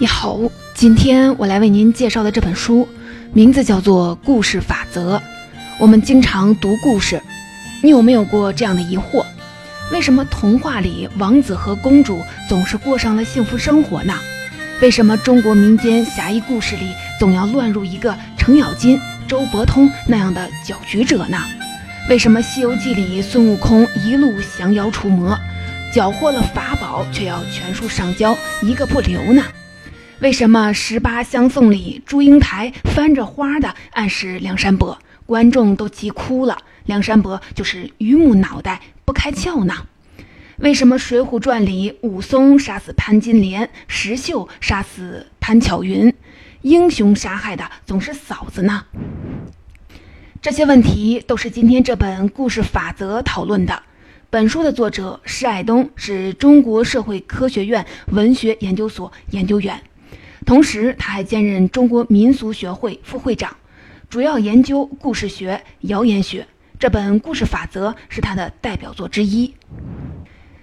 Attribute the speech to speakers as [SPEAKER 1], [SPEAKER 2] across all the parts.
[SPEAKER 1] 你好，今天我来为您介绍的这本书，名字叫做《故事法则》。我们经常读故事，你有没有过这样的疑惑？为什么童话里王子和公主总是过上了幸福生活呢？为什么中国民间侠义故事里总要乱入一个程咬金、周伯通那样的搅局者呢？为什么《西游记》里孙悟空一路降妖除魔，缴获了法宝却要全数上交，一个不留呢？为什么十八相送里祝英台翻着花的暗示梁山伯，观众都急哭了？梁山伯就是榆木脑袋不开窍呢？为什么《水浒传》里武松杀死潘金莲，石秀杀死潘巧云，英雄杀害的总是嫂子呢？这些问题都是今天这本故事法则讨论的。本书的作者施爱东是中国社会科学院文学研究所研究员。同时，他还兼任中国民俗学会副会长，主要研究故事学、谣言学。这本《故事法则》是他的代表作之一。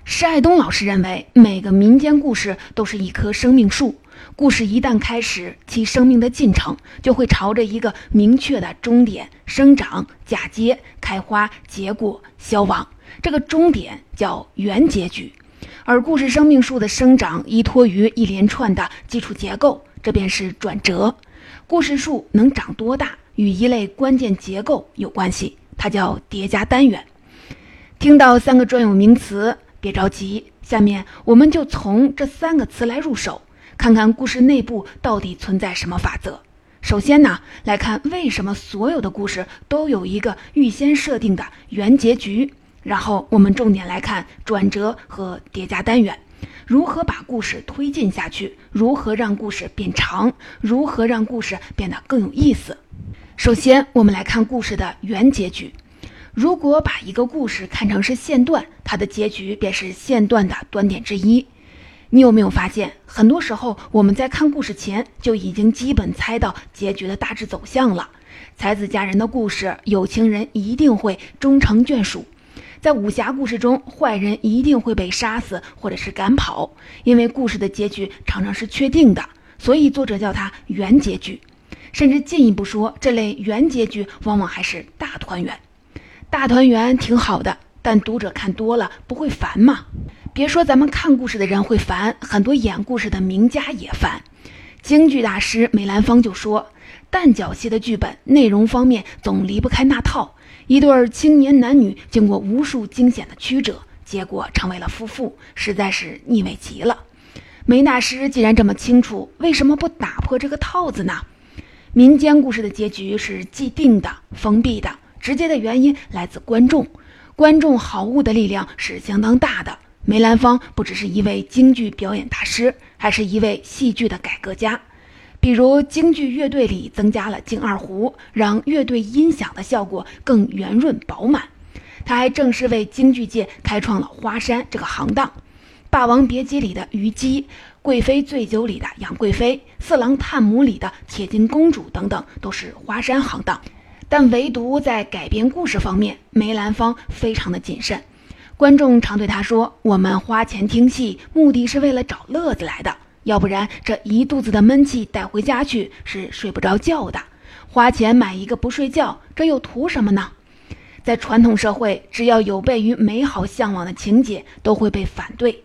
[SPEAKER 1] 施爱东老师认为，每个民间故事都是一棵生命树，故事一旦开始，其生命的进程就会朝着一个明确的终点生长、嫁接、开花、结果、消亡。这个终点叫原结局。而故事生命树的生长依托于一连串的基础结构，这便是转折。故事树能长多大，与一类关键结构有关系，它叫叠加单元。听到三个专有名词，别着急，下面我们就从这三个词来入手，看看故事内部到底存在什么法则。首先呢，来看为什么所有的故事都有一个预先设定的原结局。然后我们重点来看转折和叠加单元，如何把故事推进下去，如何让故事变长，如何让故事变得更有意思。首先，我们来看故事的原结局。如果把一个故事看成是线段，它的结局便是线段的端点之一。你有没有发现，很多时候我们在看故事前就已经基本猜到结局的大致走向了？才子佳人的故事，有情人一定会终成眷属。在武侠故事中，坏人一定会被杀死或者是赶跑，因为故事的结局常常是确定的，所以作者叫它原结局。甚至进一步说，这类原结局往往还是大团圆。大团圆挺好的，但读者看多了不会烦吗？别说咱们看故事的人会烦，很多演故事的名家也烦。京剧大师梅兰芳就说：“旦角戏的剧本内容方面总离不开那套。”一对青年男女经过无数惊险的曲折，结果成为了夫妇，实在是腻味极了。梅大师既然这么清楚，为什么不打破这个套子呢？民间故事的结局是既定的、封闭的，直接的原因来自观众，观众好恶的力量是相当大的。梅兰芳不只是一位京剧表演大师，还是一位戏剧的改革家。比如京剧乐队里增加了京二胡，让乐队音响的效果更圆润饱满。他还正式为京剧界开创了花山这个行当。《霸王别姬》里的虞姬，《贵妃醉酒》里的杨贵妃，《四郎探母》里的铁金公主等等，都是花山行当。但唯独在改编故事方面，梅兰芳非常的谨慎。观众常对他说：“我们花钱听戏，目的是为了找乐子来的。”要不然这一肚子的闷气带回家去是睡不着觉的，花钱买一个不睡觉，这又图什么呢？在传统社会，只要有悖于美好向往的情节，都会被反对。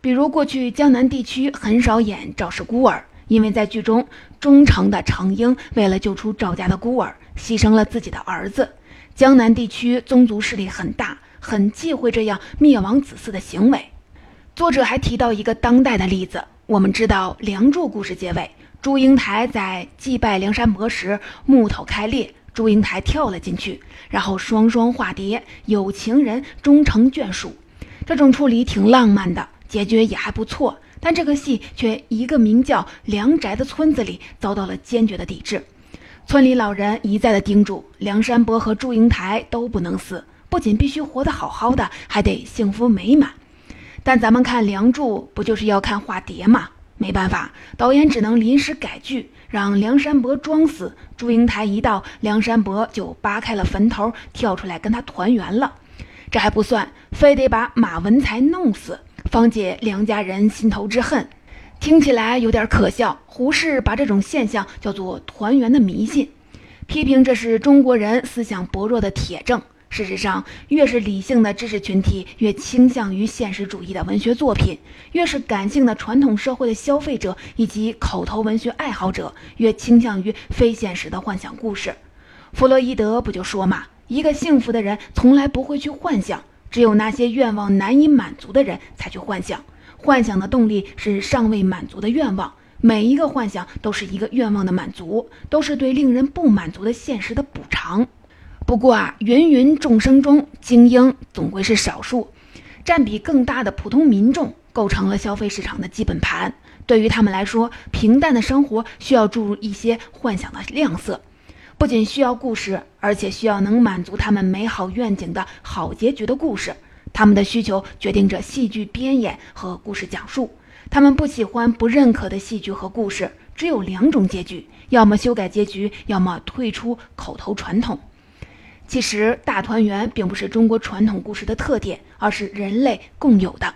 [SPEAKER 1] 比如过去江南地区很少演赵氏孤儿，因为在剧中忠诚的程婴为了救出赵家的孤儿，牺牲了自己的儿子。江南地区宗族势力很大，很忌讳这样灭亡子嗣的行为。作者还提到一个当代的例子。我们知道《梁祝》故事结尾，祝英台在祭拜梁山伯时，木头开裂，祝英台跳了进去，然后双双化蝶，有情人终成眷属。这种处理挺浪漫的，结局也还不错。但这个戏却一个名叫梁宅的村子里遭到了坚决的抵制。村里老人一再的叮嘱，梁山伯和祝英台都不能死，不仅必须活得好好的，还得幸福美满。但咱们看《梁祝》，不就是要看化蝶吗？没办法，导演只能临时改剧，让梁山伯装死。祝英台一到，梁山伯就扒开了坟头，跳出来跟他团圆了。这还不算，非得把马文才弄死，方解梁家人心头之恨。听起来有点可笑。胡适把这种现象叫做“团圆的迷信”，批评这是中国人思想薄弱的铁证。事实上，越是理性的知识群体，越倾向于现实主义的文学作品；越是感性的传统社会的消费者以及口头文学爱好者，越倾向于非现实的幻想故事。弗洛伊德不就说嘛：“一个幸福的人从来不会去幻想，只有那些愿望难以满足的人才去幻想。幻想的动力是尚未满足的愿望，每一个幻想都是一个愿望的满足，都是对令人不满足的现实的补偿。”不过啊，芸芸众生中，精英总归是少数，占比更大的普通民众构成了消费市场的基本盘。对于他们来说，平淡的生活需要注入一些幻想的亮色，不仅需要故事，而且需要能满足他们美好愿景的好结局的故事。他们的需求决定着戏剧编演和故事讲述。他们不喜欢、不认可的戏剧和故事，只有两种结局：要么修改结局，要么退出口头传统。其实，大团圆并不是中国传统故事的特点，而是人类共有的。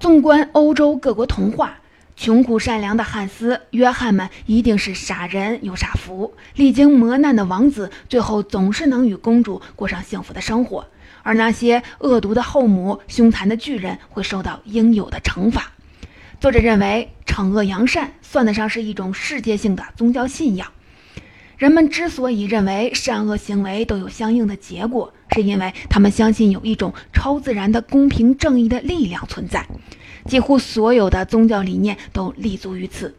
[SPEAKER 1] 纵观欧洲各国童话，穷苦善良的汉斯、约翰们一定是傻人有傻福；历经磨难的王子，最后总是能与公主过上幸福的生活；而那些恶毒的后母、凶残的巨人，会受到应有的惩罚。作者认为，惩恶扬善算得上是一种世界性的宗教信仰。人们之所以认为善恶行为都有相应的结果，是因为他们相信有一种超自然的公平正义的力量存在。几乎所有的宗教理念都立足于此。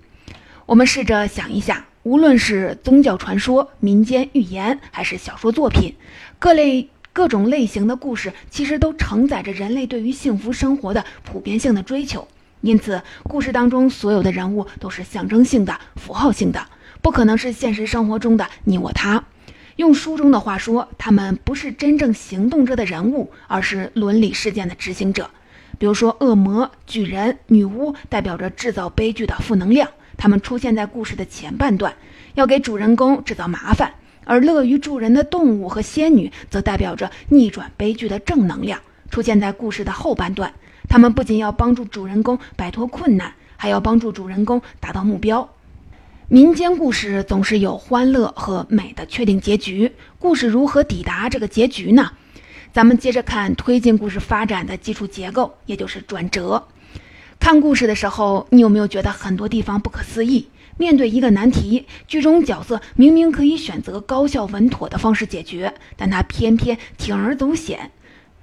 [SPEAKER 1] 我们试着想一下，无论是宗教传说、民间寓言，还是小说作品，各类各种类型的故事，其实都承载着人类对于幸福生活的普遍性的追求。因此，故事当中所有的人物都是象征性的、符号性的。不可能是现实生活中的你我他。用书中的话说，他们不是真正行动着的人物，而是伦理事件的执行者。比如说，恶魔、巨人、女巫代表着制造悲剧的负能量，他们出现在故事的前半段，要给主人公制造麻烦；而乐于助人的动物和仙女则代表着逆转悲剧的正能量，出现在故事的后半段。他们不仅要帮助主人公摆脱困难，还要帮助主人公达到目标。民间故事总是有欢乐和美的确定结局，故事如何抵达这个结局呢？咱们接着看推进故事发展的基础结构，也就是转折。看故事的时候，你有没有觉得很多地方不可思议？面对一个难题，剧中角色明明可以选择高效稳妥的方式解决，但他偏偏铤而走险。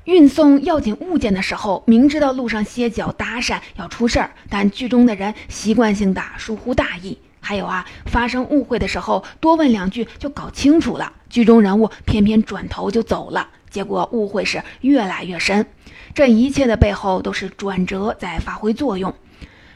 [SPEAKER 1] 运送要紧物件的时候，明知道路上歇脚搭讪要出事儿，但剧中的人习惯性的疏忽大意。还有啊，发生误会的时候多问两句就搞清楚了，剧中人物偏偏转头就走了，结果误会是越来越深。这一切的背后都是转折在发挥作用，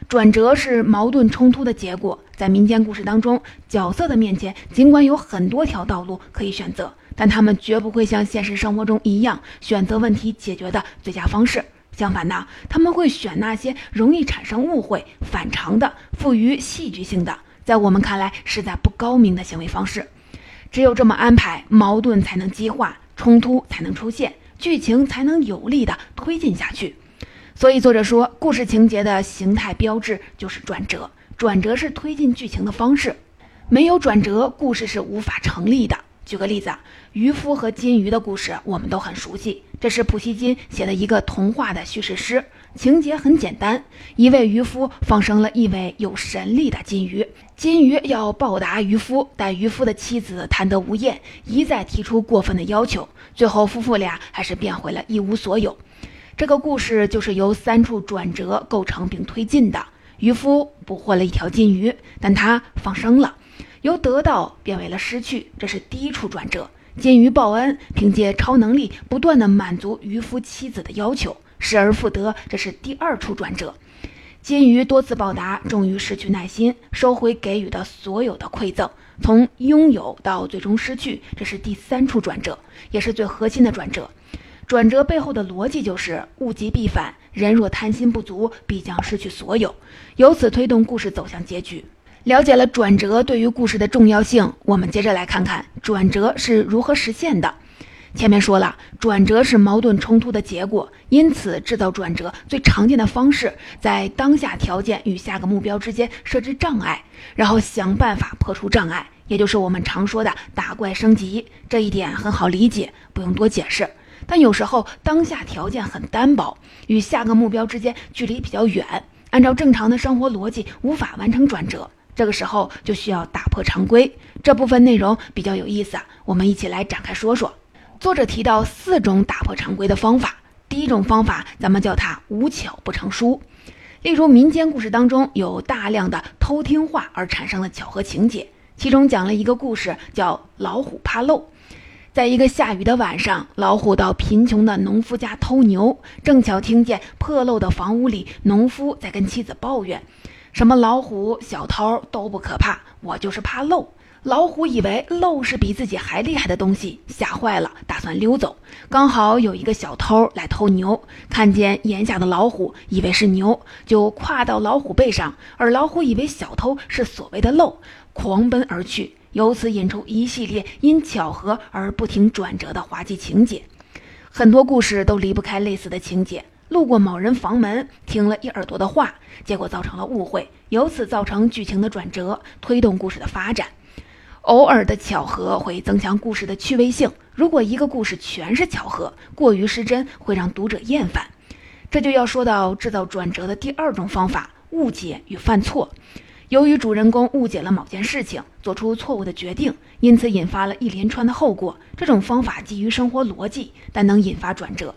[SPEAKER 1] 转折是矛盾冲突的结果。在民间故事当中，角色的面前尽管有很多条道路可以选择，但他们绝不会像现实生活中一样选择问题解决的最佳方式。相反呢，他们会选那些容易产生误会、反常的、富于戏剧性的。在我们看来，实在不高明的行为方式。只有这么安排，矛盾才能激化，冲突才能出现，剧情才能有力的推进下去。所以，作者说，故事情节的形态标志就是转折，转折是推进剧情的方式。没有转折，故事是无法成立的。举个例子，渔夫和金鱼的故事我们都很熟悉，这是普希金写的一个童话的叙事诗。情节很简单，一位渔夫放生了一尾有神力的金鱼，金鱼要报答渔夫，但渔夫的妻子贪得无厌，一再提出过分的要求，最后夫妇俩还是变回了一无所有。这个故事就是由三处转折构成并推进的。渔夫捕获了一条金鱼，但他放生了，由得到变为了失去，这是第一处转折。金鱼报恩，凭借超能力不断的满足渔夫妻子的要求。失而复得，这是第二处转折。金鱼多次报答，终于失去耐心，收回给予的所有的馈赠，从拥有到最终失去，这是第三处转折，也是最核心的转折。转折背后的逻辑就是物极必反，人若贪心不足，必将失去所有，由此推动故事走向结局。了解了转折对于故事的重要性，我们接着来看看转折是如何实现的。前面说了，转折是矛盾冲突的结果，因此制造转折最常见的方式，在当下条件与下个目标之间设置障碍，然后想办法破除障碍，也就是我们常说的打怪升级。这一点很好理解，不用多解释。但有时候当下条件很单薄，与下个目标之间距离比较远，按照正常的生活逻辑无法完成转折。这个时候就需要打破常规。这部分内容比较有意思啊，我们一起来展开说说。作者提到四种打破常规的方法。第一种方法，咱们叫它无巧不成书。例如民间故事当中有大量的偷听话而产生的巧合情节，其中讲了一个故事，叫老虎怕漏。在一个下雨的晚上，老虎到贫穷的农夫家偷牛，正巧听见破漏的房屋里农夫在跟妻子抱怨。什么老虎、小偷都不可怕，我就是怕漏。老虎以为漏是比自己还厉害的东西，吓坏了，打算溜走。刚好有一个小偷来偷牛，看见檐下的老虎，以为是牛，就跨到老虎背上，而老虎以为小偷是所谓的漏，狂奔而去。由此引出一系列因巧合而不停转折的滑稽情节。很多故事都离不开类似的情节。路过某人房门，听了一耳朵的话，结果造成了误会，由此造成剧情的转折，推动故事的发展。偶尔的巧合会增强故事的趣味性。如果一个故事全是巧合，过于失真，会让读者厌烦。这就要说到制造转折的第二种方法——误解与犯错。由于主人公误解了某件事情，做出错误的决定，因此引发了一连串的后果。这种方法基于生活逻辑，但能引发转折。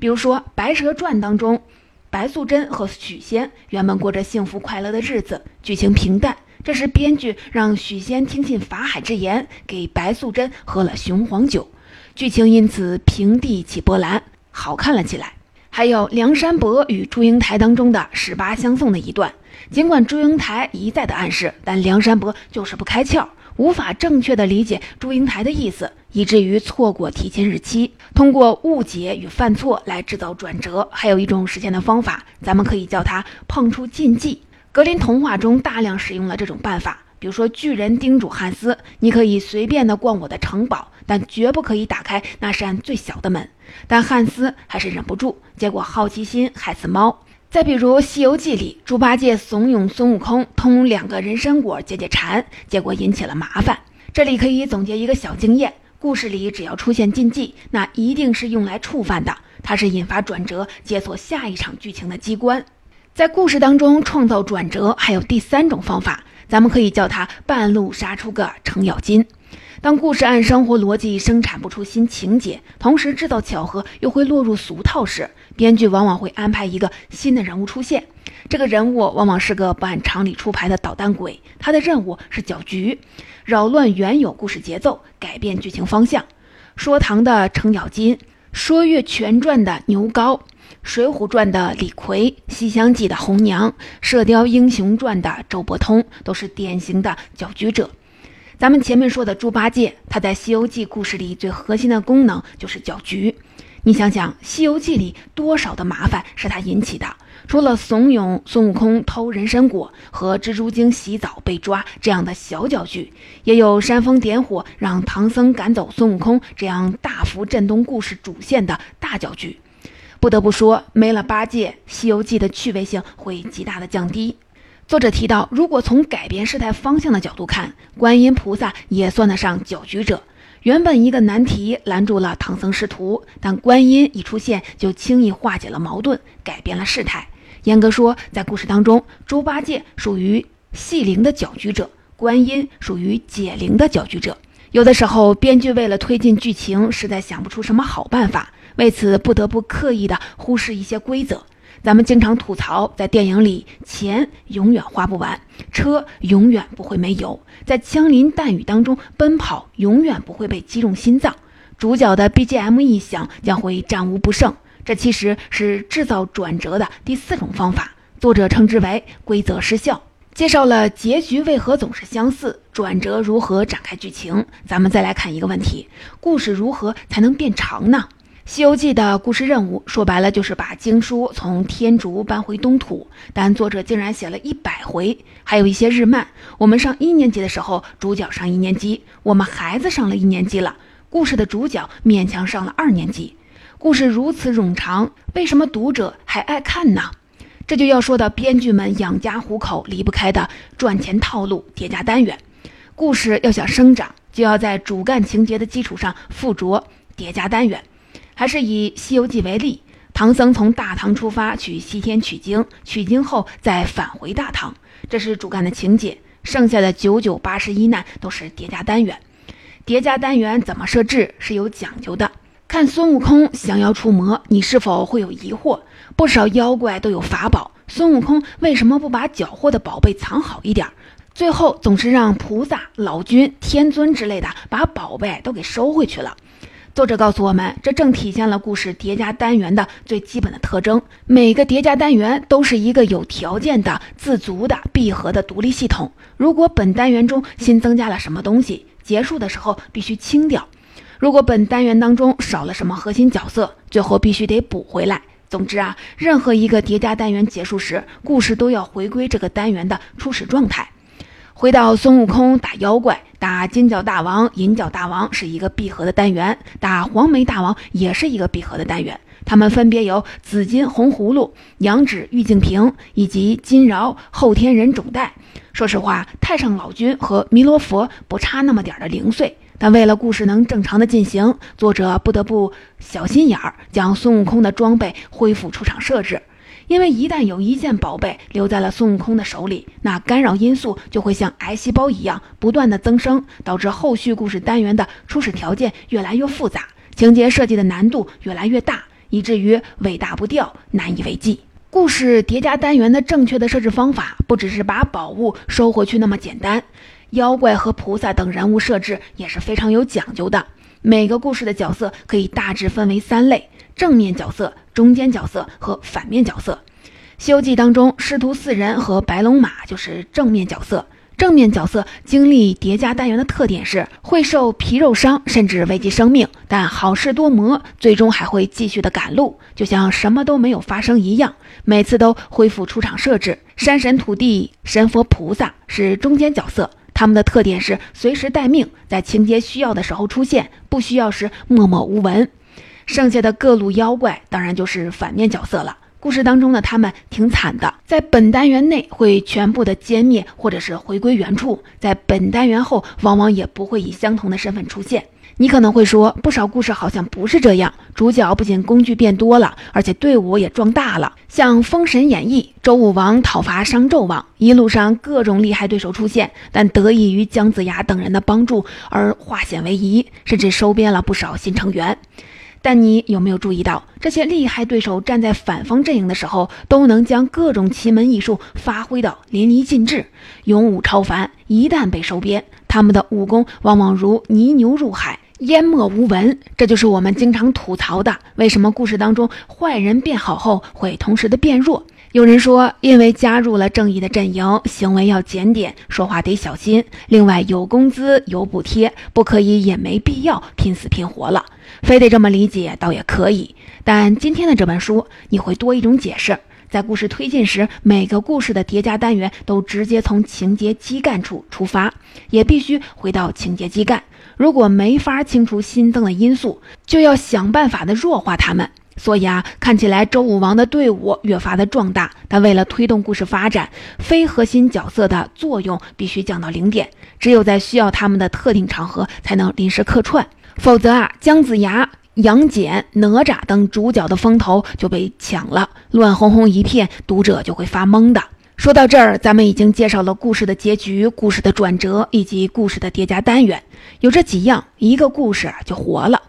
[SPEAKER 1] 比如说《白蛇传》当中，白素贞和许仙原本过着幸福快乐的日子，剧情平淡。这时编剧让许仙听信法海之言，给白素贞喝了雄黄酒，剧情因此平地起波澜，好看了起来。还有梁山伯与祝英台当中的十八相送的一段，尽管祝英台一再的暗示，但梁山伯就是不开窍。无法正确的理解祝英台的意思，以至于错过提亲日期。通过误解与犯错来制造转折，还有一种实现的方法，咱们可以叫它碰出禁忌。格林童话中大量使用了这种办法。比如说，巨人叮嘱汉斯：“你可以随便的逛我的城堡，但绝不可以打开那扇最小的门。”但汉斯还是忍不住，结果好奇心害死猫。再比如《西游记》里，猪八戒怂恿孙悟空通两个人参果解解馋，结果引起了麻烦。这里可以总结一个小经验：故事里只要出现禁忌，那一定是用来触犯的，它是引发转折、解锁下一场剧情的机关。在故事当中创造转折，还有第三种方法，咱们可以叫它半路杀出个程咬金。当故事按生活逻辑生产不出新情节，同时制造巧合又会落入俗套时，编剧往往会安排一个新的人物出现。这个人物往往是个不按常理出牌的捣蛋鬼，他的任务是搅局，扰乱原有故事节奏，改变剧情方向。说唐的程咬金，说岳全传的牛皋，水浒传的李逵，西厢记的红娘，射雕英雄传的周伯通，都是典型的搅局者。咱们前面说的猪八戒，他在《西游记》故事里最核心的功能就是搅局。你想想，《西游记》里多少的麻烦是他引起的？除了怂恿孙悟空偷人参果和蜘蛛精洗澡被抓这样的小搅局，也有煽风点火让唐僧赶走孙悟空这样大幅震动故事主线的大搅局。不得不说，没了八戒，《西游记》的趣味性会极大的降低。作者提到，如果从改变事态方向的角度看，观音菩萨也算得上搅局者。原本一个难题拦住了唐僧师徒，但观音一出现，就轻易化解了矛盾，改变了事态。严格说，在故事当中，猪八戒属于戏灵的搅局者，观音属于解铃的搅局者。有的时候，编剧为了推进剧情，实在想不出什么好办法，为此不得不刻意的忽视一些规则。咱们经常吐槽，在电影里钱永远花不完，车永远不会没油，在枪林弹雨当中奔跑永远不会被击中心脏，主角的 BGM 一响将会战无不胜。这其实是制造转折的第四种方法，作者称之为规则失效。介绍了结局为何总是相似，转折如何展开剧情，咱们再来看一个问题：故事如何才能变长呢？《西游记》的故事任务说白了就是把经书从天竺搬回东土，但作者竟然写了一百回，还有一些日漫。我们上一年级的时候，主角上一年级，我们孩子上了一年级了，故事的主角勉强上了二年级。故事如此冗长，为什么读者还爱看呢？这就要说到编剧们养家糊口离不开的赚钱套路——叠加单元。故事要想生长，就要在主干情节的基础上附着叠加单元。还是以《西游记》为例，唐僧从大唐出发去西天取经，取经后再返回大唐，这是主干的情节。剩下的九九八十一难都是叠加单元。叠加单元怎么设置是有讲究的。看孙悟空降妖除魔，你是否会有疑惑？不少妖怪都有法宝，孙悟空为什么不把缴获的宝贝藏好一点？最后总是让菩萨、老君、天尊之类的把宝贝都给收回去了。作者告诉我们，这正体现了故事叠加单元的最基本的特征。每个叠加单元都是一个有条件的、自足的、闭合的独立系统。如果本单元中新增加了什么东西，结束的时候必须清掉。如果本单元当中少了什么核心角色，最后必须得补回来。总之啊，任何一个叠加单元结束时，故事都要回归这个单元的初始状态。回到孙悟空打妖怪，打金角大王、银角大王是一个闭合的单元，打黄眉大王也是一个闭合的单元。他们分别有紫金红葫芦、羊脂玉净瓶以及金饶后天人种袋。说实话，太上老君和弥勒佛不差那么点的零碎。但为了故事能正常的进行，作者不得不小心眼儿，将孙悟空的装备恢复出厂设置。因为一旦有一件宝贝留在了孙悟空的手里，那干扰因素就会像癌细胞一样不断的增生，导致后续故事单元的初始条件越来越复杂，情节设计的难度越来越大，以至于尾大不掉，难以为继。故事叠加单元的正确的设置方法，不只是把宝物收回去那么简单。妖怪和菩萨等人物设置也是非常有讲究的。每个故事的角色可以大致分为三类：正面角色、中间角色和反面角色。《西游记》当中，师徒四人和白龙马就是正面角色。正面角色经历叠加单元的特点是会受皮肉伤，甚至危及生命，但好事多磨，最终还会继续的赶路，就像什么都没有发生一样，每次都恢复出场设置。山神、土地、神佛、菩萨是中间角色。他们的特点是随时待命，在情节需要的时候出现，不需要时默默无闻。剩下的各路妖怪当然就是反面角色了。故事当中的他们挺惨的，在本单元内会全部的歼灭，或者是回归原处；在本单元后，往往也不会以相同的身份出现。你可能会说，不少故事好像不是这样。主角不仅工具变多了，而且队伍也壮大了。像《封神演义》，周武王讨伐商纣王，一路上各种厉害对手出现，但得益于姜子牙等人的帮助而化险为夷，甚至收编了不少新成员。但你有没有注意到，这些厉害对手站在反方阵营的时候，都能将各种奇门异术发挥到淋漓尽致，勇武超凡。一旦被收编，他们的武功往往如泥牛入海。淹没无闻，这就是我们经常吐槽的。为什么故事当中坏人变好后会同时的变弱？有人说，因为加入了正义的阵营，行为要检点，说话得小心。另外，有工资有补贴，不可以也没必要拼死拼活了。非得这么理解倒也可以，但今天的这本书你会多一种解释。在故事推进时，每个故事的叠加单元都直接从情节基干处出发，也必须回到情节基干。如果没法清除新增的因素，就要想办法的弱化它们。所以啊，看起来周武王的队伍越发的壮大，但为了推动故事发展，非核心角色的作用必须降到零点，只有在需要他们的特定场合才能临时客串，否则啊，姜子牙、杨戬、哪吒等主角的风头就被抢了，乱哄哄一片，读者就会发懵的。说到这儿，咱们已经介绍了故事的结局、故事的转折以及故事的叠加单元。有这几样，一个故事就活了。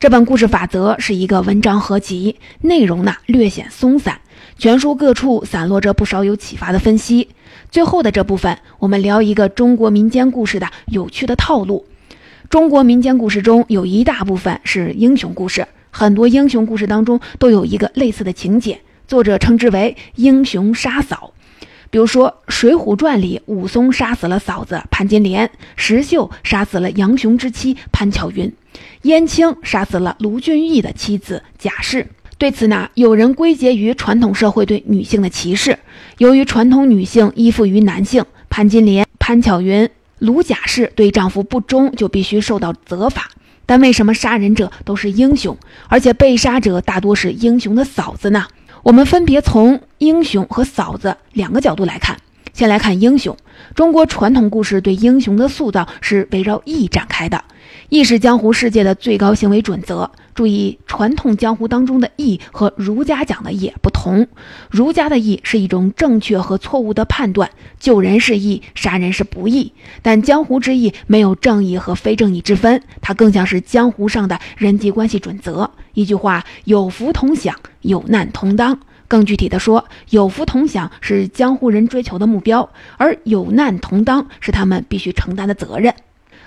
[SPEAKER 1] 这本故事法则是一个文章合集，内容呢略显松散，全书各处散落着不少有启发的分析。最后的这部分，我们聊一个中国民间故事的有趣的套路。中国民间故事中有一大部分是英雄故事，很多英雄故事当中都有一个类似的情节，作者称之为“英雄杀嫂”。比如说，《水浒传》里，武松杀死了嫂子潘金莲，石秀杀死了杨雄之妻潘巧云，燕青杀死了卢俊义的妻子贾氏。对此呢，有人归结于传统社会对女性的歧视。由于传统女性依附于男性，潘金莲、潘巧云、卢贾氏对丈夫不忠，就必须受到责罚。但为什么杀人者都是英雄，而且被杀者大多是英雄的嫂子呢？我们分别从英雄和嫂子两个角度来看。先来看英雄，中国传统故事对英雄的塑造是围绕义展开的，义是江湖世界的最高行为准则。注意，传统江湖当中的义和儒家讲的也不同。儒家的义是一种正确和错误的判断，救人是义，杀人是不义。但江湖之义没有正义和非正义之分，它更像是江湖上的人际关系准则。一句话，有福同享，有难同当。更具体的说，有福同享是江湖人追求的目标，而有难同当是他们必须承担的责任。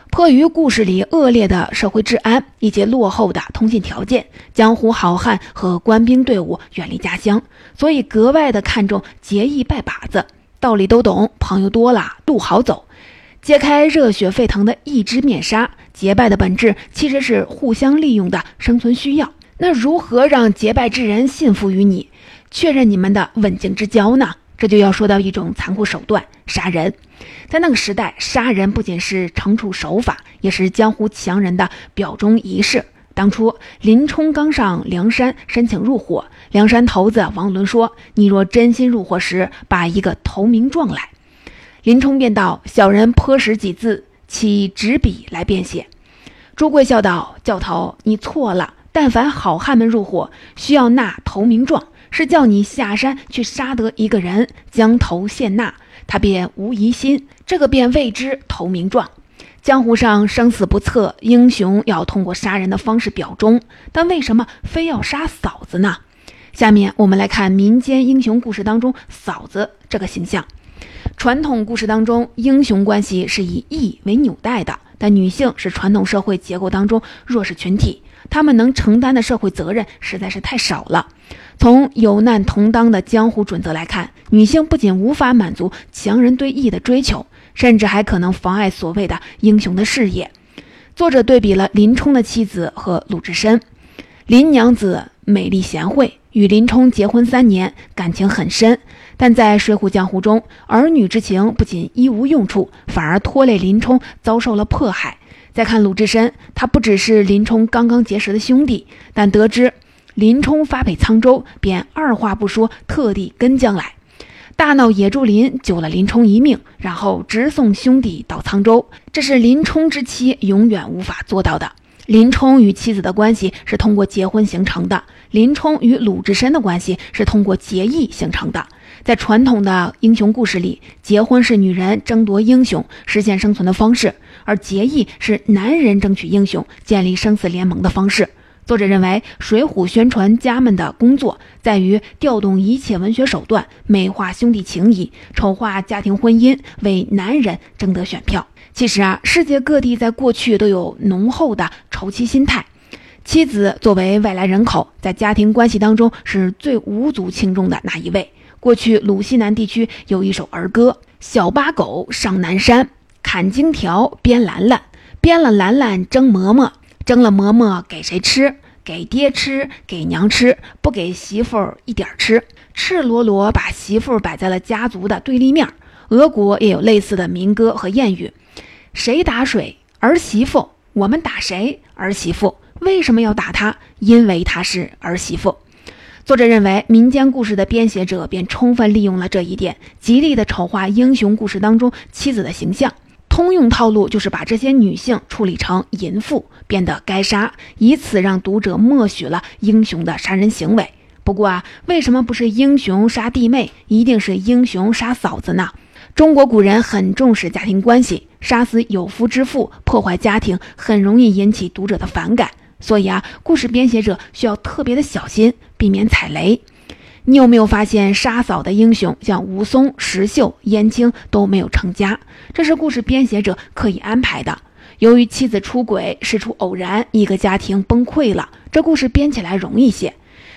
[SPEAKER 1] 迫于故事里恶劣的社会治安以及落后的通信条件，江湖好汉和官兵队伍远离家乡，所以格外的看重结义拜把子。道理都懂，朋友多了，路好走。揭开热血沸腾的义之面纱，结拜的本质其实是互相利用的生存需要。那如何让结拜之人信服于你，确认你们的刎颈之交呢？这就要说到一种残酷手段——杀人。在那个时代，杀人不仅是惩处手法，也是江湖强人的表忠仪式。当初林冲刚上梁山申请入伙，梁山头子王伦说：“你若真心入伙时，把一个投名状来。”林冲便道：“小人颇识几字，起纸笔来便写。”朱贵笑道：“教头，你错了。但凡好汉们入伙，需要纳投名状。”是叫你下山去杀得一个人，将头献纳，他便无疑心，这个便谓之投名状。江湖上生死不测，英雄要通过杀人的方式表忠，但为什么非要杀嫂子呢？下面我们来看民间英雄故事当中嫂子这个形象。传统故事当中，英雄关系是以义为纽带的，但女性是传统社会结构当中弱势群体，他们能承担的社会责任实在是太少了。从有难同当的江湖准则来看，女性不仅无法满足强人对义的追求，甚至还可能妨碍所谓的英雄的事业。作者对比了林冲的妻子和鲁智深。林娘子美丽贤惠，与林冲结婚三年，感情很深。但在水浒江湖中，儿女之情不仅一无用处，反而拖累林冲遭受了迫害。再看鲁智深，他不只是林冲刚刚结识的兄弟，但得知。林冲发配沧州，便二话不说，特地跟将来，大闹野猪林，救了林冲一命，然后直送兄弟到沧州。这是林冲之妻永远无法做到的。林冲与妻子的关系是通过结婚形成的，林冲与鲁智深的关系是通过结义形成的。在传统的英雄故事里，结婚是女人争夺英雄、实现生存的方式，而结义是男人争取英雄、建立生死联盟的方式。作者认为，《水浒》宣传家们的工作在于调动一切文学手段，美化兄弟情谊，丑化家庭婚姻，为男人争得选票。其实啊，世界各地在过去都有浓厚的仇妻心态。妻子作为外来人口，在家庭关系当中是最无足轻重的那一位。过去鲁西南地区有一首儿歌：“小八狗上南山，砍荆条编兰兰，编了兰兰蒸馍馍。”蒸了馍馍给谁吃？给爹吃，给娘吃，不给媳妇儿一点吃。赤裸裸把媳妇儿摆在了家族的对立面。俄国也有类似的民歌和谚语：谁打水儿媳妇？我们打谁儿媳妇？为什么要打她？因为她是儿媳妇。作者认为，民间故事的编写者便充分利用了这一点，极力的丑化英雄故事当中妻子的形象。通用套路就是把这些女性处理成淫妇，变得该杀，以此让读者默许了英雄的杀人行为。不过啊，为什么不是英雄杀弟妹，一定是英雄杀嫂子呢？中国古人很重视家庭关系，杀死有夫之妇，破坏家庭，很容易引起读者的反感。所以啊，故事编写者需要特别的小心，避免踩雷。你有没有发现杀嫂的英雄，像武松、石秀、燕青都没有成家？这是故事编写者刻意安排的。由于妻子出轨事出偶然，一个家庭崩溃了，这故事编起来容易些。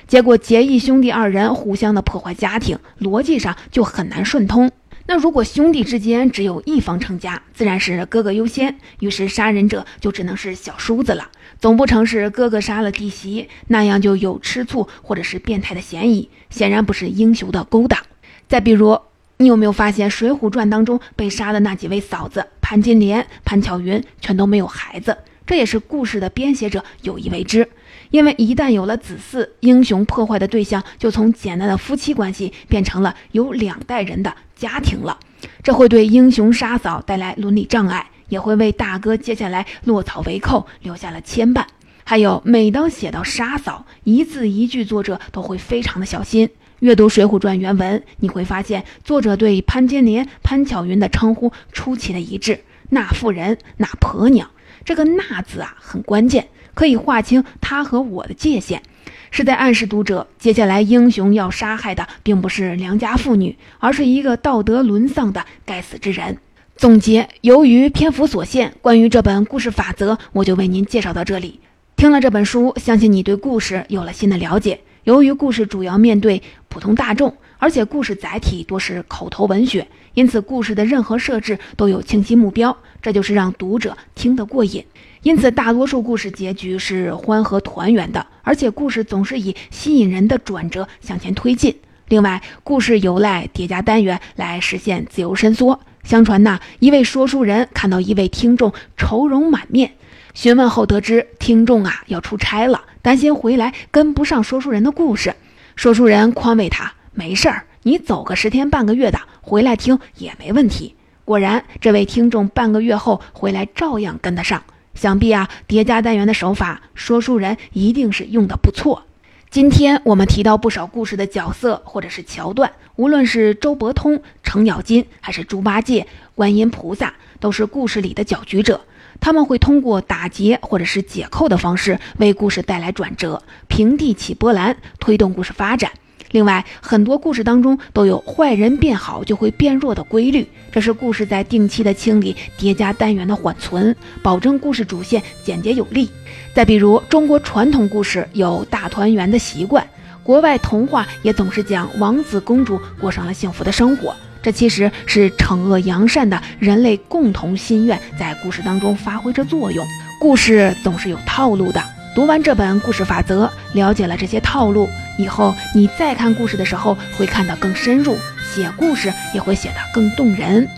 [SPEAKER 1] 结果结义兄弟二人互相的破坏家庭，逻辑上就很难顺通。那如果兄弟之间只有一方成家，自然是哥哥优先，于是杀人者就只能是小叔子了。总不成是哥哥杀了弟媳，那样就有吃醋或者是变态的嫌疑，显然不是英雄的勾当。再比如，你有没有发现《水浒传》当中被杀的那几位嫂子潘金莲、潘巧云全都没有孩子？这也是故事的编写者有意为之。因为一旦有了子嗣，英雄破坏的对象就从简单的夫妻关系变成了有两代人的家庭了，这会对英雄杀嫂带来伦理障碍，也会为大哥接下来落草为寇留下了牵绊。还有，每当写到杀嫂，一字一句，作者都会非常的小心。阅读《水浒传》原文，你会发现作者对潘金莲、潘巧云的称呼出奇的一致。那妇人，那婆娘，这个“那”字啊，很关键，可以划清他和我的界限，是在暗示读者，接下来英雄要杀害的并不是良家妇女，而是一个道德沦丧的该死之人。总结：由于篇幅所限，关于这本故事法则，我就为您介绍到这里。听了这本书，相信你对故事有了新的了解。由于故事主要面对普通大众，而且故事载体多是口头文学，因此故事的任何设置都有清晰目标，这就是让读者听得过瘾。因此，大多数故事结局是欢和团圆的，而且故事总是以吸引人的转折向前推进。另外，故事由赖叠加单元来实现自由伸缩。相传呐，一位说书人看到一位听众愁容满面。询问后得知，听众啊要出差了，担心回来跟不上说书人的故事。说书人宽慰他：“没事儿，你走个十天半个月的，回来听也没问题。”果然，这位听众半个月后回来照样跟得上。想必啊，叠加单元的手法，说书人一定是用的不错。今天我们提到不少故事的角色或者是桥段，无论是周伯通、程咬金，还是猪八戒、观音菩萨，都是故事里的搅局者。他们会通过打劫或者是解扣的方式为故事带来转折，平地起波澜，推动故事发展。另外，很多故事当中都有坏人变好就会变弱的规律，这是故事在定期的清理叠加单元的缓存，保证故事主线简洁有力。再比如，中国传统故事有大团圆的习惯，国外童话也总是讲王子公主过上了幸福的生活。这其实是惩恶扬善的人类共同心愿，在故事当中发挥着作用。故事总是有套路的，读完这本故事法则，了解了这些套路以后，你再看故事的时候会看得更深入，写故事也会写得更动人。